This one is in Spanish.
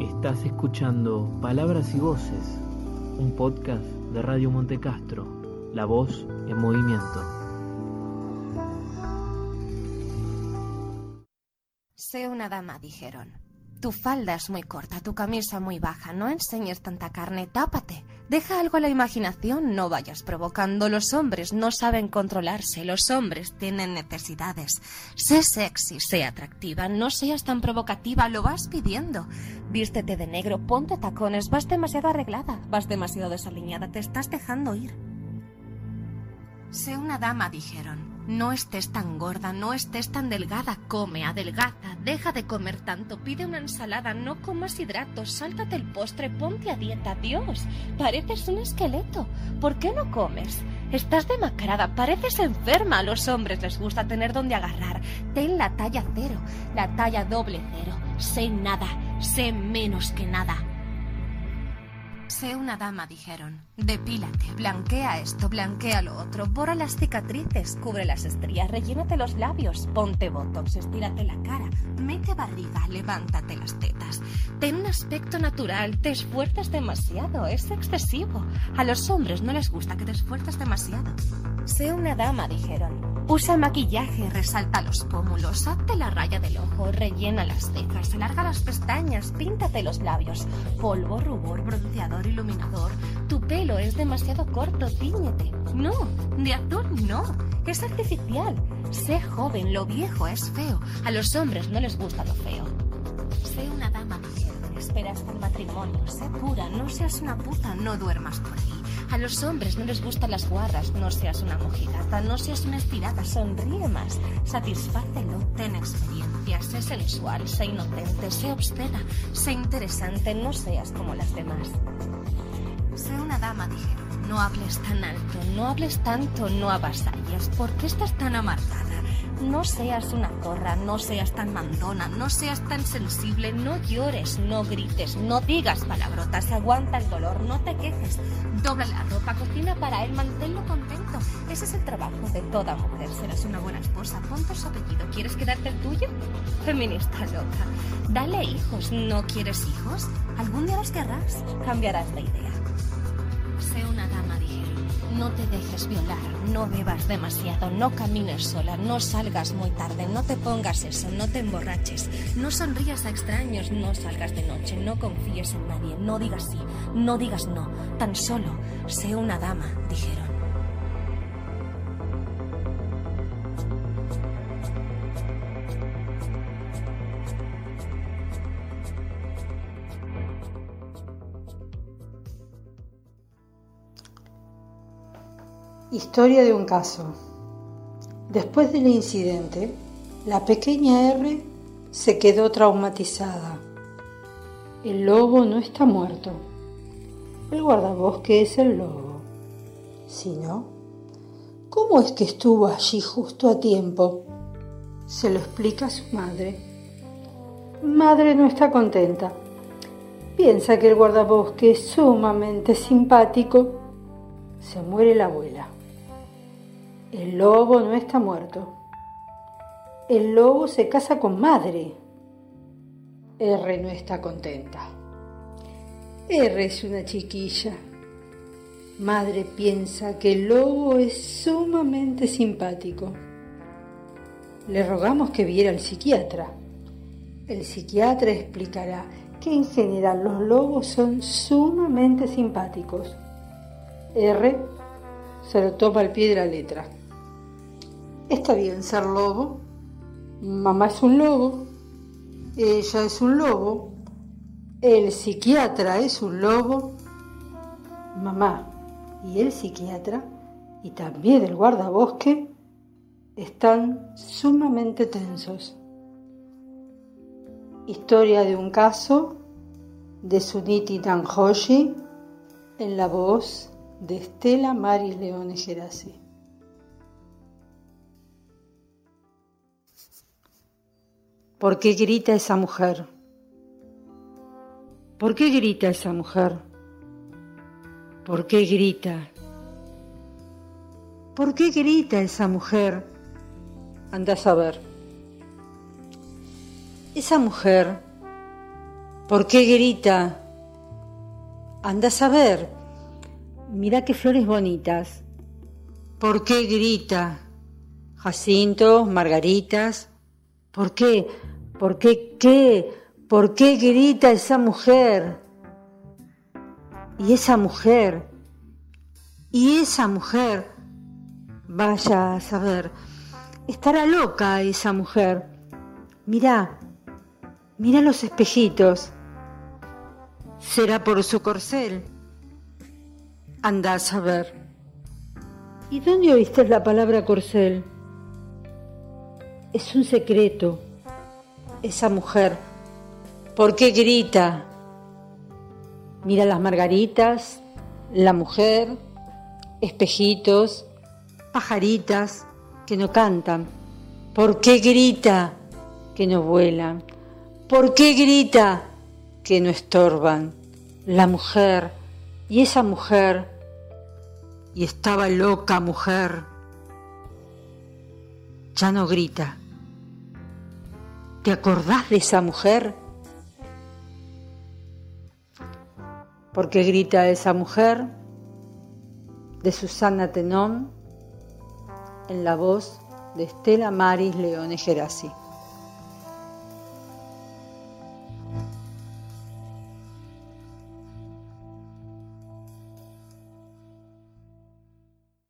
Estás escuchando Palabras y Voces, un podcast de Radio Montecastro, la voz en movimiento. Sé una dama, dijeron. Tu falda es muy corta, tu camisa muy baja, no enseñes tanta carne, tápate. Deja algo a la imaginación, no vayas provocando. Los hombres no saben controlarse, los hombres tienen necesidades. Sé sexy, sé atractiva, no seas tan provocativa, lo vas pidiendo. Vístete de negro, ponte tacones, vas demasiado arreglada, vas demasiado desaliñada, te estás dejando ir. Sé una dama, dijeron. No estés tan gorda, no estés tan delgada, come, adelgaza, deja de comer tanto, pide una ensalada, no comas hidratos, sáltate el postre, ponte a dieta. Dios, pareces un esqueleto. ¿Por qué no comes? Estás demacrada, pareces enferma. A los hombres les gusta tener donde agarrar. Ten la talla cero, la talla doble cero. Sé nada, sé menos que nada. Sé una dama, dijeron. Depílate, blanquea esto, blanquea lo otro, borra las cicatrices, cubre las estrías, rellénate los labios, ponte botox, estírate la cara, mete barriga, levántate las tetas. Ten un aspecto natural, te esfuerzas demasiado, es excesivo. A los hombres no les gusta que te esfuerces demasiado. Sé una dama, dijeron. Usa maquillaje, resalta los pómulos, hazte la raya del ojo, rellena las cejas, alarga las pestañas, píntate los labios. Polvo, rubor, bronceador, iluminador. Tu pelo es demasiado corto, tíñete. No, de azul no, es artificial. Sé joven, lo viejo es feo. A los hombres no les gusta lo feo. Sé una dama, espera el matrimonio. Sé pura, no seas una puta, no duermas por ahí. A los hombres no les gustan las guarras, no seas una mojigata, no seas una estirada, sonríe más, satisfácelo, ten experiencia, sé sensual, sé inocente, sé obscena, sé interesante, no seas como las demás. Sé una dama, dijeron, no hables tan alto, no hables tanto, no avasalles, ¿por qué estás tan amargada? No seas una zorra, no seas tan mandona, no seas tan sensible, no llores, no grites, no digas palabrotas, aguanta el dolor, no te quejes, dobla la ropa, cocina para él, manténlo contento. Ese es el trabajo de toda mujer, serás una buena esposa, ponte su apellido, ¿quieres quedarte el tuyo? Feminista loca. Dale hijos, ¿no quieres hijos? Algún día los querrás, cambiarás de idea. Sé una dama. No te dejes violar, no bebas demasiado, no camines sola, no salgas muy tarde, no te pongas eso, no te emborraches, no sonrías a extraños, no salgas de noche, no confíes en nadie, no digas sí, no digas no, tan solo sé una dama, dijeron. Historia de un caso. Después del incidente, la pequeña R se quedó traumatizada. El lobo no está muerto. El guardabosque es el lobo. Si no, ¿cómo es que estuvo allí justo a tiempo? Se lo explica a su madre. Madre no está contenta. Piensa que el guardabosque es sumamente simpático. Se muere la abuela. El lobo no está muerto. El lobo se casa con madre. R no está contenta. R es una chiquilla. Madre piensa que el lobo es sumamente simpático. Le rogamos que viera al psiquiatra. El psiquiatra explicará que en general los lobos son sumamente simpáticos. R se lo toma al pie de la letra. Está bien ser lobo. Mamá es un lobo. Ella es un lobo. El psiquiatra es un lobo. Mamá y el psiquiatra y también el guardabosque están sumamente tensos. Historia de un caso de Suniti Tanjoshi en la voz de Estela Maris Leones Gerasi. ¿Por qué grita esa mujer? ¿Por qué grita esa mujer? ¿Por qué grita? ¿Por qué grita esa mujer? Anda a saber. Esa mujer ¿Por qué grita? Andás a ver. Mira qué flores bonitas. ¿Por qué grita? Jacintos, margaritas. ¿Por qué? ¿Por qué qué? ¿Por qué grita esa mujer? Y esa mujer, y esa mujer, vaya a saber, estará loca esa mujer. Mira, mira los espejitos. ¿Será por su corcel? Anda a saber. ¿Y dónde oíste la palabra corcel? Es un secreto. Esa mujer. ¿Por qué grita? Mira las margaritas, la mujer, espejitos, pajaritas que no cantan. ¿Por qué grita que no vuelan? ¿Por qué grita que no estorban? La mujer y esa mujer, y estaba loca mujer, ya no grita. ¿Te acordás de esa mujer? ¿Por qué grita esa mujer? De Susana Tenón, en la voz de Estela Maris Leone Gerasi.